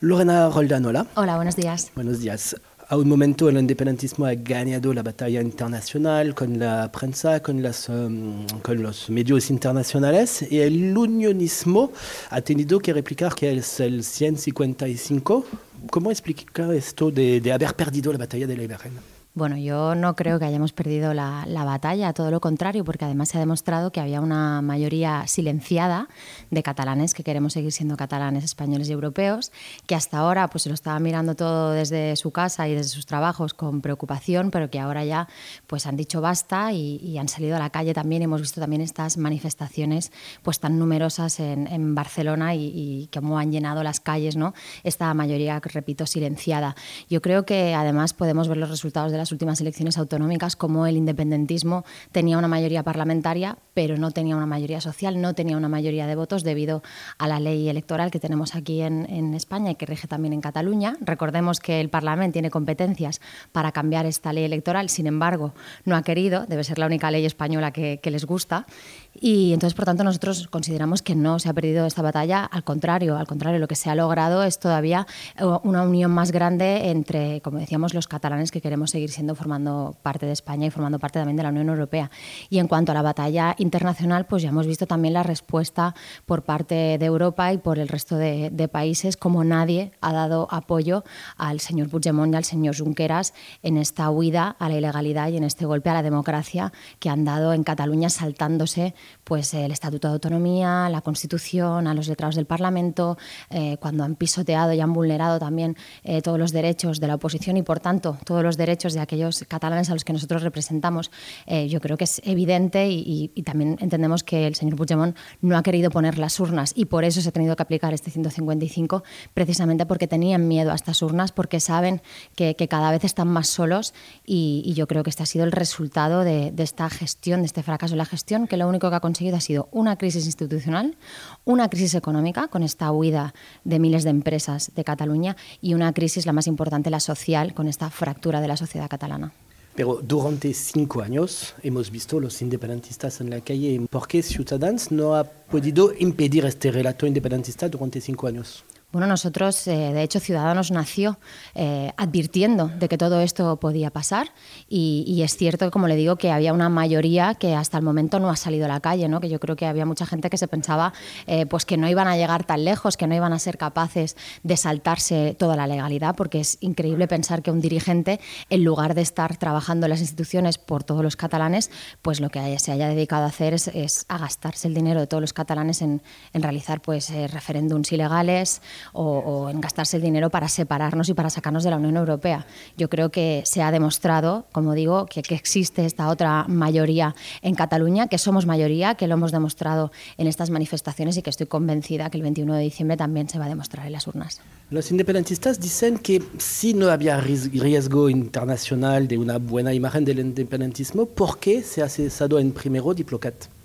Lorena Roldán, hola. Hola, buenos días. Buenos días. A un momento el independentismo ha ganado la batalla internacional con la prensa, con, las, um, con los medios internacionales y el unionismo ha tenido que replicar que es el 155. ¿Cómo explicar esto de, de haber perdido la batalla de la Ibergen? Bueno, yo no creo que hayamos perdido la, batalla, todo lo contrario, porque además se ha demostrado que había una mayoría silenciada de catalanes que queremos seguir siendo catalanes, españoles y europeos, que hasta ahora pues se lo estaba mirando todo desde su casa y desde sus trabajos con preocupación, pero que ahora ya pues han dicho basta y, han salido a la calle también. Hemos visto también estas manifestaciones pues tan numerosas en, Barcelona y, y cómo han llenado las calles, ¿no? Esta mayoría, repito, silenciada. Yo creo que además podemos ver los resultados de las últimas elecciones autonómicas como el independentismo tenía una mayoría parlamentaria, pero no tenía una mayoría social, no tenía una mayoría de votos debido a la ley electoral que tenemos aquí en, España y que rige también en Cataluña. Recordemos que el Parlamento tiene competencias para cambiar esta ley electoral, sin embargo, no ha querido, debe ser la única ley española que les gusta. Y entonces, por tanto, nosotros consideramos que no se ha perdido esta batalla, al contrario, al contrario, lo que se ha logrado es todavía eh, una unión más grande entre, como decíamos, los catalanes que queremos seguir siendo formando parte de España y formando parte también de la Unión Europea. Y en cuanto a la batalla internacional, pues ya hemos visto también la respuesta por parte de Europa y por el resto de, países, como nadie ha dado apoyo al señor Puigdemont y al señor Junqueras en esta huida a la ilegalidad y en este golpe a la democracia que han dado en Cataluña saltándose pues el Estatuto de Autonomía, la Constitución, a los letrados del Parlamento, eh, cuando han pisoteado y han vulnerado también eh, todos los derechos de la oposición y, por tanto, todos los derechos de aquellos catalanes a los que nosotros representamos. Eh, yo creo que es evidente y, también entendemos que el señor Puigdemont no ha querido poner las urnas y por eso se ha tenido que aplicar este 155, precisamente porque tenían miedo a estas urnas, porque saben que, cada vez están más solos y, yo creo que este ha sido el resultado de, de esta gestión, de este fracaso de la gestión, que lo único que ha conseguido ha sido una crisis institucional, una crisis económica con esta huida de miles de empresas de Cataluña y una crisis, la más importante, la social, con esta fractura de la sociedad catalana. Pero durante cinco años hemos visto los independentistas en la calle. ¿Por qué Ciudadanos no ha podido impedir este relato independentista durante cinco años? Bueno, nosotros, eh, de hecho, Ciudadanos nació eh, advirtiendo de que todo esto podía pasar y, es cierto, como le digo, que había una mayoría que hasta el momento no ha salido a la calle, ¿no? que yo creo que había mucha gente que se pensaba eh, pues que no iban a llegar tan lejos, que no iban a ser capaces de saltarse toda la legalidad, porque es increíble pensar que un dirigente, en lugar de estar trabajando en las instituciones por todos los catalanes, pues lo que se haya dedicado a hacer es, a gastarse el dinero de todos los catalanes en, en realizar pues, referéndums ilegales, o, en gastarse el dinero para separarnos y para sacarnos de la Unión Europea. Yo creo que se ha demostrado, como digo, que, existe esta otra mayoría en Cataluña, que somos mayoría, que lo hemos demostrado en estas manifestaciones y que estoy convencida que el 21 de diciembre también se va a demostrar en las urnas. Los independentistas dicen que si no había riesgo internacional de una buena imagen del independentismo, ¿por qué se ha cesado en primero Diplocat?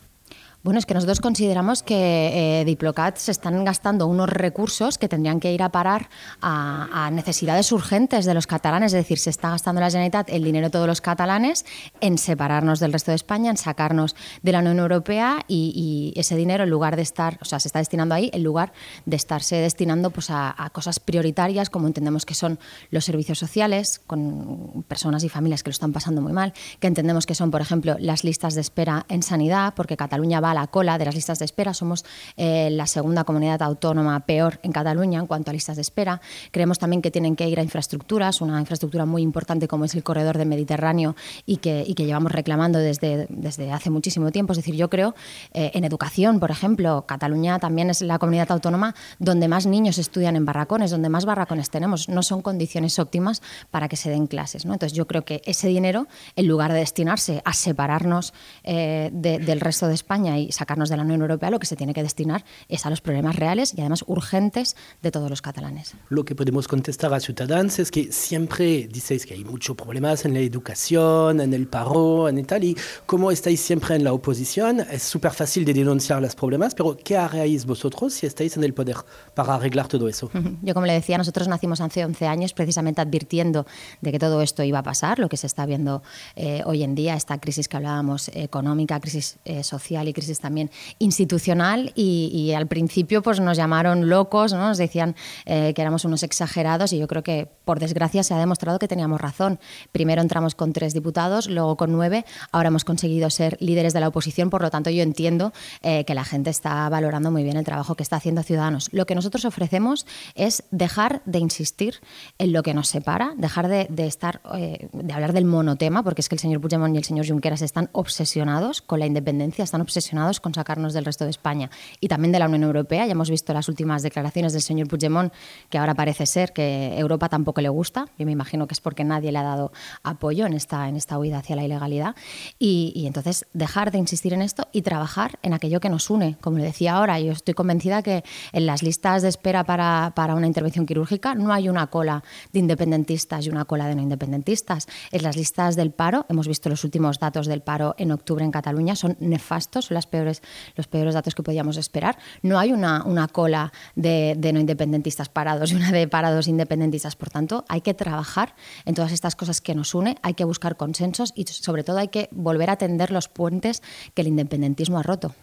Bueno, es que nosotros consideramos que eh, Diplocat se están gastando unos recursos que tendrían que ir a parar a, necesidades urgentes de los catalanes, es decir, se está gastando la Generalitat el dinero de todos los catalanes en separarnos del resto de España, en sacarnos de la Unión Europea y, ese dinero en lugar de estar, o sea, se está destinando ahí en lugar de estarse destinando pues, a, a cosas prioritarias como entendemos que son los servicios sociales con personas y familias que lo están pasando muy mal, que entendemos que son, por ejemplo, las listas de espera en sanidad, porque Cataluña va la cola de las listas de espera. Somos eh, la segunda comunidad autónoma peor en Cataluña en cuanto a listas de espera. Creemos también que tienen que ir a infraestructuras, una infraestructura muy importante como es el corredor del Mediterráneo y que, y que llevamos reclamando desde, desde hace muchísimo tiempo. Es decir, yo creo eh, en educación, por ejemplo, Cataluña también es la comunidad autónoma donde más niños estudian en barracones, donde más barracones tenemos. No son condiciones óptimas para que se den clases. ¿no? Entonces yo creo que ese dinero, en lugar de destinarse a separarnos eh, del resto de España y sacarnos de la Unión Europea, lo que se tiene que destinar es a los problemas reales y además urgentes de todos los catalanes. Lo que podemos contestar a Ciudadanos es que siempre dices que hay muchos problemas en la educación, en el paro, en tal, y como estáis siempre en la oposición, es súper fácil de denunciar los problemas, pero ¿qué haréis vosotros si estáis en el poder para arreglar todo eso? Yo, como le decía, nosotros nacimos hace 11 años precisamente advirtiendo de que todo esto iba a pasar, lo que se está viendo eh, hoy en día, esta crisis que hablábamos económica, crisis eh, social y crisis crisis también institucional y, al principio pues nos llamaron locos, ¿no? nos decían eh, que éramos unos exagerados y yo creo que por desgracia se ha demostrado que teníamos razón. Primero entramos con tres diputados, luego con nueve, ahora hemos conseguido ser líderes de la oposición, por lo tanto yo entiendo eh, que la gente está valorando muy bien el trabajo que está haciendo Ciudadanos. Lo que nosotros ofrecemos es dejar de insistir en lo que nos separa, dejar de, estar, eh, de hablar del monotema, porque es que el señor Puigdemont y el señor Junqueras están obsesionados con la independencia, están obsesionados con sacarnos del resto de España y también de la Unión Europea. Ya hemos visto las últimas declaraciones del señor Puigdemont, que ahora parece ser que Europa tampoco le gusta. Yo me imagino que es porque nadie le ha dado apoyo en esta, en esta huida hacia la ilegalidad. Y, entonces dejar de insistir en esto y trabajar en aquello que nos une. Como le decía ahora, yo estoy convencida que en las listas de espera para, para una intervención quirúrgica no hay una cola de independentistas y una cola de no independentistas. En las listas del paro, hemos visto los últimos datos del paro en octubre en Cataluña, son nefastos, son las peores, los peores datos que podíamos esperar. No hay una, una cola de, de no independentistas parados y una de parados independentistas. Por tanto, hay que trabajar en todas estas cosas que nos une, hay que buscar consensos y sobre todo hay que volver a tender los puentes que el independentismo ha roto.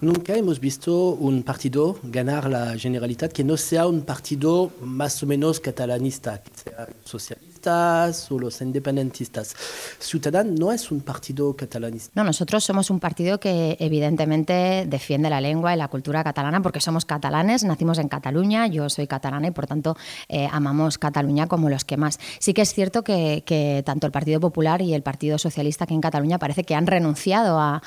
Nunca hemos visto un partido ganar la Generalitat que no sea un partido más o menos catalanista, que sea socialista o los independentistas. Ciudadanos no es un partido catalanista. No, nosotros somos un partido que evidentemente defiende la lengua y la cultura catalana porque somos catalanes, nacimos en Cataluña, yo soy catalana y por tanto eh, amamos Cataluña como los que más. Sí que es cierto que, tanto el Partido Popular y el Partido Socialista aquí en Cataluña parece que han renunciado a,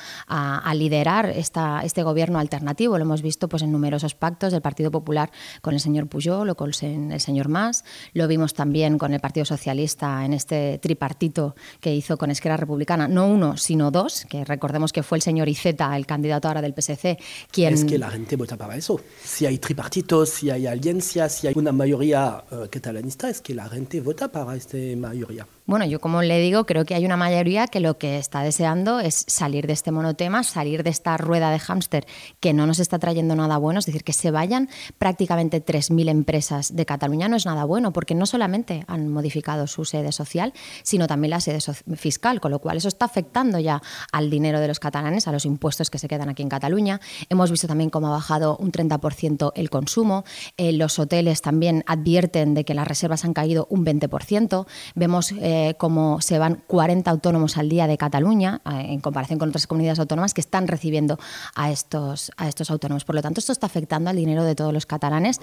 liderar esta, este gobierno alternativo. Lo hemos visto pues, en numerosos pactos del Partido Popular con el señor Pujol o con el señor Mas. Lo vimos también con el Partido Socialista en este tripartito que hizo con Esquerra Republicana, no uno, sino dos, que recordemos que fue el señor Iceta, el candidato ahora del PSC, quien... Es que la gente vota para eso. Si hay tripartitos, si hay audiencia, si hay una mayoría uh, catalanista, es que la gente vota para esta mayoría. Bueno, yo como le digo, creo que hay una mayoría que lo que está deseando es salir de este monotema, salir de esta rueda de hámster que no nos está trayendo nada bueno, es decir, que se vayan prácticamente 3.000 empresas de Cataluña no es nada bueno, porque no solamente han modificado su sede social, sino también la sede fiscal, con lo cual eso está afectando ya al dinero de los catalanes, a los impuestos que se quedan aquí en Cataluña. Hemos visto también cómo ha bajado un 30% el consumo, eh, los hoteles también advierten de que las reservas han caído un 20%, vemos... Eh, como se van 40 autónomos al día de Cataluña, eh, en comparación con otras comunidades autónomas que están recibiendo a estos, a estos autónomos. Por lo tanto, esto está afectando al dinero de todos los catalanes.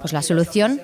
Pues la solución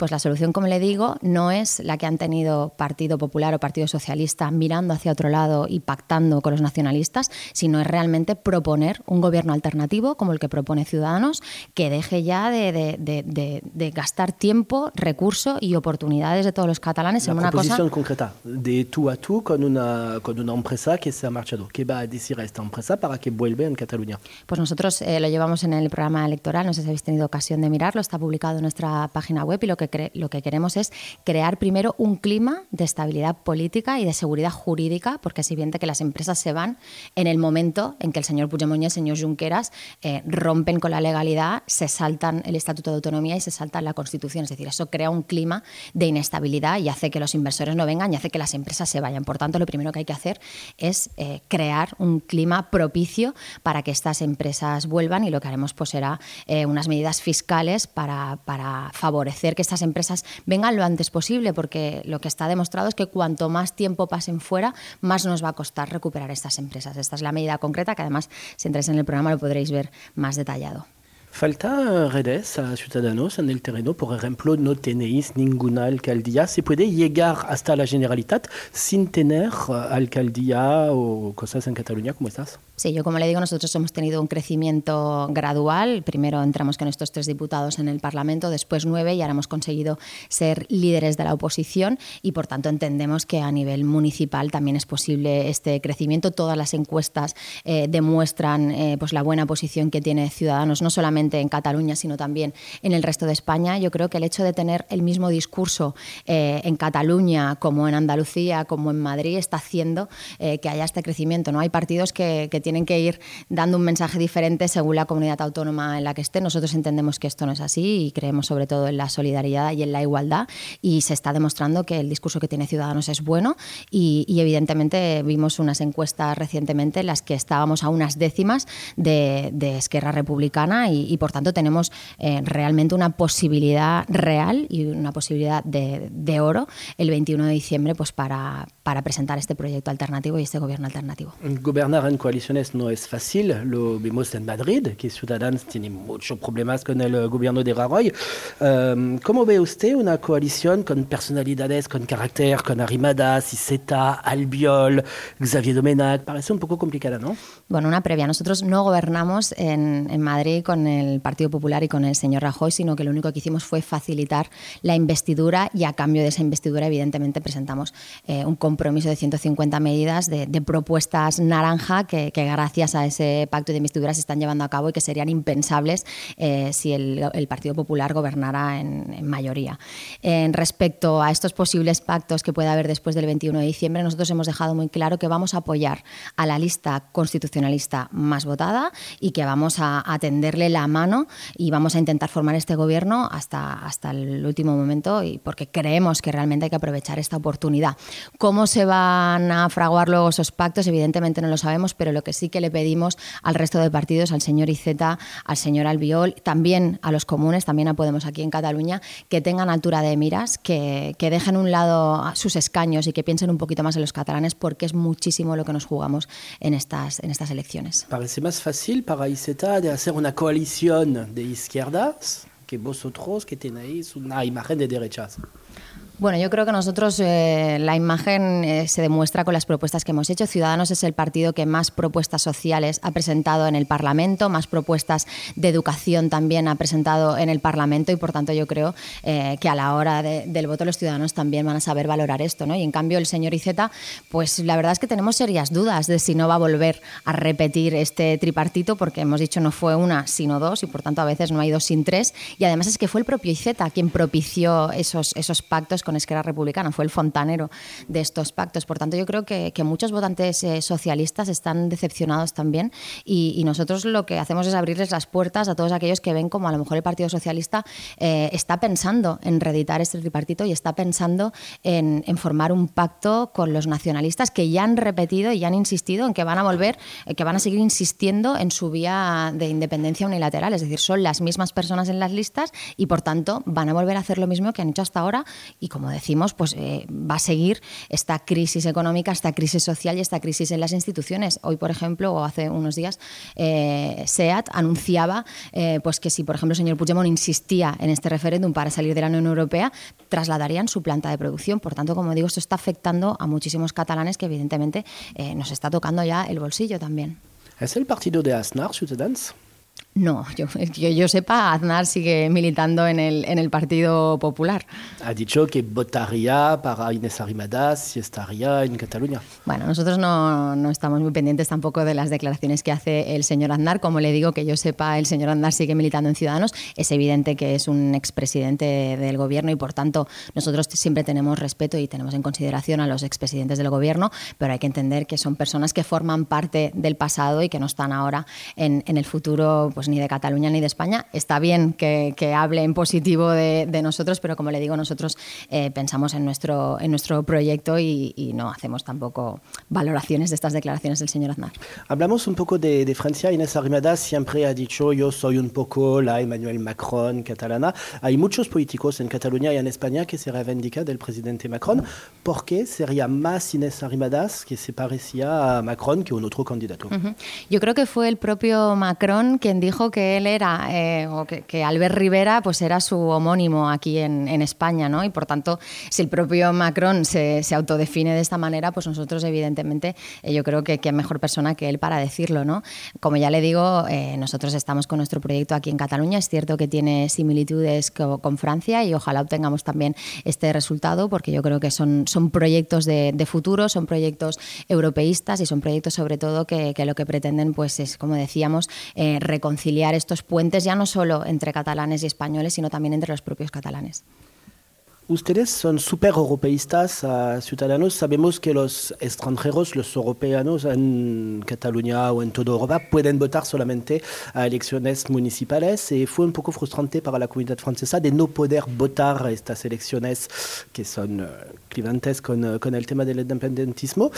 pues la solución, como le digo, no es la que han tenido Partido Popular o Partido Socialista mirando hacia otro lado y pactando con los nacionalistas, sino es realmente proponer un gobierno alternativo como el que propone Ciudadanos, que deje ya de, gastar tiempo, recursos y oportunidades de todos los catalanes en una cosa... concreta, de tú a tú con una, con una empresa que se ha marchado. ¿Qué va a decir a esta empresa para que vuelva en Cataluña? Pues nosotros eh, lo llevamos en el programa electoral, no sé si habéis tenido ocasión de mirarlo, está publicado en nuestra página web y lo que lo que queremos es crear primero un clima de estabilidad política y de seguridad jurídica, porque es evidente que las empresas se van en el momento en que el señor Puigdemont y el señor Junqueras eh, rompen con la legalidad, se saltan el Estatuto de Autonomía y se saltan la Constitución. Es decir, eso crea un clima de inestabilidad y hace que los inversores no vengan y hace que las empresas se vayan. Por tanto, lo primero que hay que hacer es eh, crear un clima propicio para que estas empresas vuelvan y lo que haremos pues será eh, unas medidas fiscales para, para favorecer que estas empresas vengan lo antes posible, porque lo que está demostrado es que cuanto más tiempo pasen fuera, más nos va a costar recuperar estas empresas. Esta es la medida concreta que además, si entráis en el programa, lo podréis ver más detallado. Falta redes a ciudadanos en el terreno, por ejemplo, no tenéis ninguna alcaldía. ¿Se puede llegar hasta la Generalitat sin tener alcaldía o cosas en Cataluña? ¿Cómo estás? Sí, yo como le digo, nosotros hemos tenido un crecimiento gradual. Primero entramos con estos tres diputados en el Parlamento, después nueve y ahora hemos conseguido ser líderes de la oposición y por tanto entendemos que a nivel municipal también es posible este crecimiento. Todas las encuestas eh, demuestran eh, pues la buena posición que tiene Ciudadanos, no solamente en Cataluña, sino también en el resto de España. Yo creo que el hecho de tener el mismo discurso eh, en Cataluña como en Andalucía, como en Madrid, está haciendo que haya este crecimiento. ¿no? Hay partidos que, que tienen tienen que ir dando un mensaje diferente según la comunidad autónoma en la que esté. Nosotros entendemos que esto no es así y creemos sobre todo en la solidaridad y en la igualdad y se está demostrando que el discurso que tiene Ciudadanos es bueno y, evidentemente vimos unas encuestas recientemente en las que estábamos a unas décimas de, Esquerra Republicana y, por tanto tenemos eh, realmente una posibilidad real y una posibilidad de, de oro el 21 de diciembre pues para, para presentar este proyecto alternativo y este gobierno alternativo. Gobernar en no es fácil, lo vimos en Madrid, que Ciudadanos tiene muchos problemas con el gobierno de Rajoy. Um, ¿Cómo ve usted una coalición con personalidades, con carácter, con Arrimadas, Iseta, Albiol, Xavier Domenac? Parece un poco complicada, ¿no? Bueno, una previa. Nosotros no gobernamos en, en Madrid con el Partido Popular y con el señor Rajoy, sino que lo único que hicimos fue facilitar la investidura y a cambio de esa investidura, evidentemente, presentamos eh, un compromiso de 150 medidas de, propuestas naranja que, gracias a ese pacto de investidura se están llevando a cabo y que serían impensables eh, si el, Partido Popular gobernara en, mayoría. En respecto a estos posibles pactos que pueda haber después del 21 de diciembre, nosotros hemos dejado muy claro que vamos a apoyar a la lista constitucionalista más votada y que vamos a, atenderle la mano y vamos a intentar formar este gobierno hasta, hasta el último momento y porque creemos que realmente hay que aprovechar esta oportunidad. ¿Cómo se van a fraguar luego esos pactos? Evidentemente no lo sabemos, pero lo que sí que le pedimos al resto de partidos, al señor Iceta, al señor Albiol, también a los comunes, también a Podemos aquí en Cataluña, que tengan altura de miras, que, que dejen un lado sus escaños y que piensen un poquito más en los catalanes, porque es muchísimo lo que nos jugamos en estas, en estas elecciones. Parece más fácil para Iceta hacer una coalición de izquierdas que vosotros que tenéis una imagen de derechas. Bueno, yo creo que nosotros eh, la imagen eh, se demuestra con las propuestas que hemos hecho. Ciudadanos es el partido que más propuestas sociales ha presentado en el Parlamento, más propuestas de educación también ha presentado en el Parlamento y por tanto yo creo eh, que a la hora del voto los ciudadanos también van a saber valorar esto. ¿no? Y en cambio el señor Iceta, pues la verdad es que tenemos serias dudas de si no va a volver a repetir este tripartito porque hemos dicho no fue una sino dos y por tanto a veces no hay dos sin tres y además es que fue el propio Iceta quien propició esos, pactos con Esquerra Republicana, fue el fontanero de estos pactos. Por tanto, yo creo que, muchos votantes eh, socialistas están decepcionados también y, nosotros lo que hacemos es abrirles las puertas a todos aquellos que ven como a lo mejor el Partido Socialista eh, está pensando en reeditar este tripartito y está pensando en, formar un pacto con los nacionalistas que ya han repetido y ya han insistido en que van a volver, eh, que van a seguir insistiendo en su vía de independencia unilateral. Es decir, son las mismas personas en las listas y por tanto van a volver a hacer lo mismo que han hecho hasta ahora y como decimos, pues eh, va a seguir esta crisis económica, esta crisis social y esta crisis en las instituciones. Hoy, por ejemplo, o hace unos días, eh, SEAT anunciaba eh, pues que si, por ejemplo, el señor Puigdemont insistía en este referéndum para salir de la Unión Europea, trasladarían su planta de producción. Por tanto, como digo, esto está afectando a muchísimos catalanes que evidentemente nos está tocando ya el bolsillo también. ¿Es el partido de Aznar, Ciudadanos? No, yo, que yo sepa, Aznar sigue militando en el, en el Partido Popular. Ha dicho que votaría para Inés Arrimadas si estaría en Cataluña. Bueno, nosotros no, no, estamos muy pendientes tampoco de las declaraciones que hace el señor Aznar. Como le digo, que yo sepa, el señor Aznar sigue militando en Ciudadanos. Es evidente que es un expresidente del gobierno y, por tanto, nosotros siempre tenemos respeto y tenemos en consideración a los expresidentes del gobierno, pero hay que entender que son personas que forman parte del pasado y que no están ahora en, en el futuro pues ni de Cataluña ni de España. Está bien que, hable en positivo de, nosotros, pero como le digo, nosotros eh, pensamos en nuestro, en nuestro proyecto y, no hacemos tampoco valoraciones de estas declaraciones del señor Aznar. Hablamos un poco de, Francia. Inés Arrimadas siempre ha dicho yo soy un poco la Emmanuel Macron catalana. Hay muchos políticos en Cataluña y en España que se reivindican del presidente Macron. ¿Por qué sería más Inés Arrimadas que se parecía a Macron que un otro candidato? Yo creo que fue el propio Macron quien dijo dijo que él era, eh, o que, Albert Rivera pues era su homónimo aquí en, España, ¿no? Y por tanto, si el propio Macron se, autodefine de esta manera, pues nosotros evidentemente eh, yo creo que qué mejor persona que él para decirlo, ¿no? Como ya le digo, eh, nosotros estamos con nuestro proyecto aquí en Cataluña, es cierto que tiene similitudes con, Francia y ojalá obtengamos también este resultado porque yo creo que son, son proyectos de, futuro, son proyectos europeístas y son proyectos sobre todo que, lo que pretenden pues es, como decíamos, reconciliar estos puentes ya no solo entre catalanes y españoles, sino también entre los propios catalanes. Ustedes son súper europeístas, uh, ciudadanos? Sabemos que los extranjeros, los europeanos en Cataluña o en toda Europa pueden votar solamente a elecciones municipales y fue un poco frustrante para la comunidad francesa de no poder votar estas elecciones que son uh, clivantes con, uh, con, el tema del independentismo.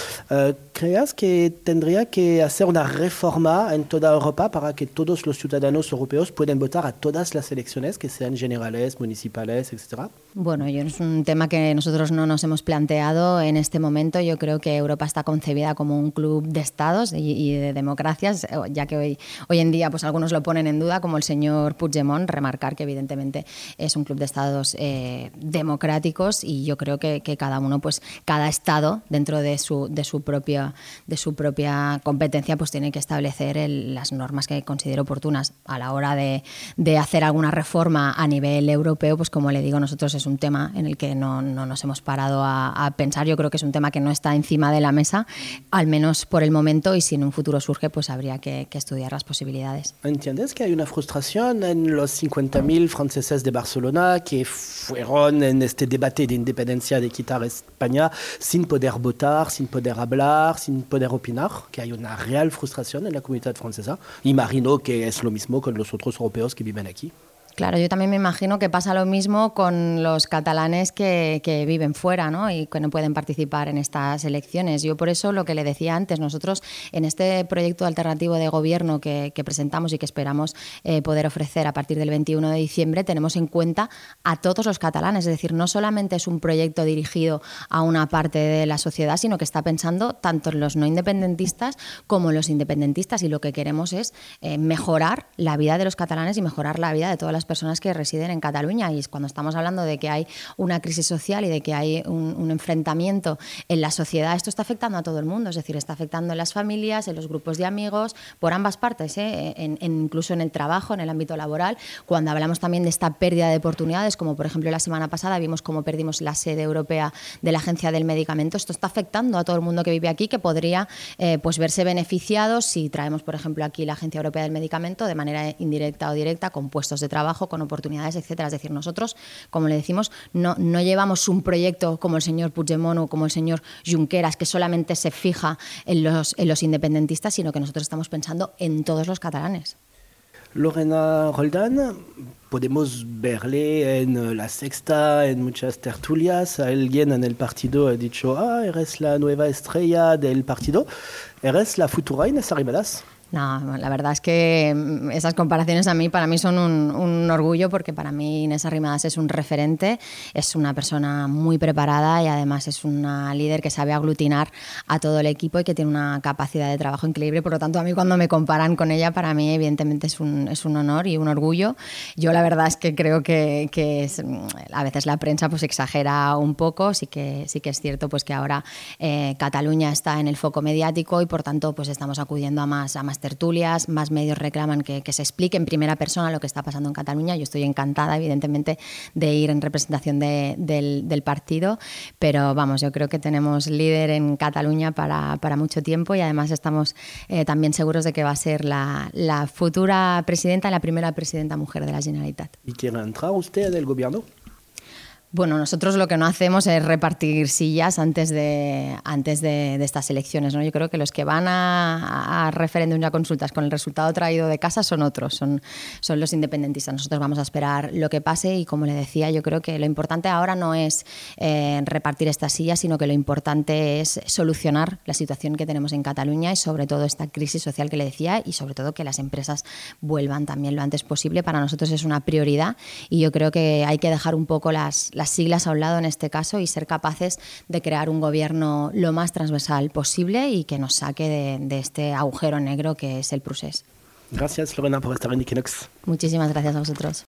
¿Creas que tendría que hacer una reforma en toda Europa para que todos los ciudadanos europeos puedan votar a todas las elecciones, que sean generales, municipales, etcétera? Bueno, yo es un tema que nosotros no nos hemos planteado en este momento. Yo creo que Europa está concebida como un club de estados y, de democracias, ya que hoy, hoy en día pues algunos lo ponen en duda, como el señor Puigdemont, remarcar que evidentemente es un club de estados eh, democráticos y yo creo que, cada uno, pues cada estado dentro de su, de su, propia, de su propia competencia pues tiene que establecer las normas que considere oportunas a la hora de, de hacer alguna reforma a nivel europeo, pues como le digo, nosotros es un tema en el que no, no nos hemos parado a, a, pensar. Yo creo que es un tema que no está encima de la mesa, al menos por el momento, y si en un futuro surge, pues habría que, que estudiar las posibilidades. ¿Entiendes que hay una frustración en los 50.000 franceses de Barcelona que fueron en este debate de independencia de quitar España sin poder votar, sin poder hablar, sin poder opinar? Que hay una real frustración en la comunidad francesa. Imagino que es lo mismo con los otros europeos que viven aquí. Claro, yo también me imagino que pasa lo mismo con los catalanes que, viven fuera ¿no? y que no pueden participar en estas elecciones. Yo por eso lo que le decía antes, nosotros en este proyecto alternativo de gobierno que, presentamos y que esperamos eh, poder ofrecer a partir del 21 de diciembre, tenemos en cuenta a todos los catalanes. Es decir, no solamente es un proyecto dirigido a una parte de la sociedad, sino que está pensando tanto en los no independentistas como en los independentistas. Y lo que queremos es eh, mejorar la vida de los catalanes y mejorar la vida de todas las personas que residen en Cataluña. Y cuando estamos hablando de que hay una crisis social y de que hay un, enfrentamiento en la sociedad, esto está afectando a todo el mundo, es decir, está afectando en las familias, en los grupos de amigos, por ambas partes, ¿eh? en, incluso en el trabajo, en el ámbito laboral. Cuando hablamos también de esta pérdida de oportunidades, como por ejemplo la semana pasada vimos cómo perdimos la sede europea de la Agencia del Medicamento, esto está afectando a todo el mundo que vive aquí, que podría eh, pues verse beneficiado si traemos, por ejemplo, aquí la Agencia Europea del Medicamento de manera indirecta o directa con puestos de trabajo con oportunidades, etcétera. Es decir, nosotros, como le decimos, no, no llevamos un proyecto como el señor Puigdemont o como el señor Junqueras, que solamente se fija en los, en los independentistas, sino que nosotros estamos pensando en todos los catalanes. Lorena Roldán, podemos verle en la sexta, en muchas tertulias. Alguien en el partido ha dicho, ah, eres la nueva estrella del partido. ¿Eres la futura Inés Arrimadas? No, la verdad es que mm, esas comparaciones a mí, para mí son un, orgullo porque para mí Inés Arrimadas es un referente, es una persona muy preparada y además es una líder que sabe aglutinar a todo el equipo y que tiene una capacidad de trabajo increíble. Por lo tanto, a mí cuando me comparan con ella, para mí evidentemente es un, es un honor y un orgullo. Yo la verdad es que creo que, mm, a veces la prensa pues exagera un poco, sí que, sí que es cierto pues que ahora eh, Cataluña está en el foco mediático y por tanto pues estamos acudiendo a más, a más tertulias, más medios reclaman que, se explique en primera persona lo que está pasando en Cataluña. Yo estoy encantada, evidentemente, de ir en representación del, partido, pero vamos, yo creo que tenemos líder en Cataluña para, mucho tiempo y además estamos eh, también seguros de que va a ser la, la futura presidenta, la primera presidenta mujer de la Generalitat. ¿Y quiere entrar usted del gobierno? Bueno, nosotros lo que no hacemos es repartir sillas antes de, antes de, estas elecciones. ¿no? Yo creo que los que van a, referéndum y a consultas con el resultado traído de casa son otros, son, son los independentistas. Nosotros vamos a esperar lo que pase y, como le decía, yo creo que lo importante ahora no es eh, repartir estas sillas, sino que lo importante es solucionar la situación que tenemos en Cataluña y, sobre todo, esta crisis social que le decía y, sobre todo, que las empresas vuelvan también lo antes posible. Para nosotros es una prioridad y yo creo que hay que dejar un poco las siglas a un lado en este caso y ser capaces de crear un gobierno lo más transversal posible y que nos saque de, de este agujero negro que es el procés. Gracias, Lorena, por estar en Equinox. Muchísimas gracias a vosotros.